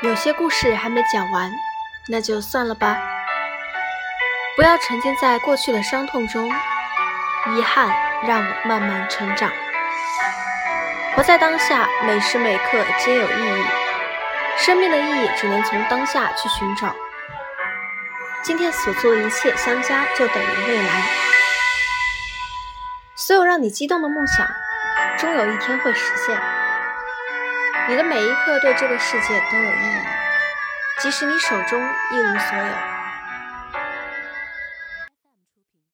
有些故事还没讲完，那就算了吧。不要沉浸在过去的伤痛中，遗憾让我慢慢成长。活在当下，每时每刻皆有意义。生命的意义只能从当下去寻找。今天所做的一切相加，就等于未来。所有让你激动的梦想，终有一天会实现。你的每一刻对这个世界都有意义，即使你手中一无所有。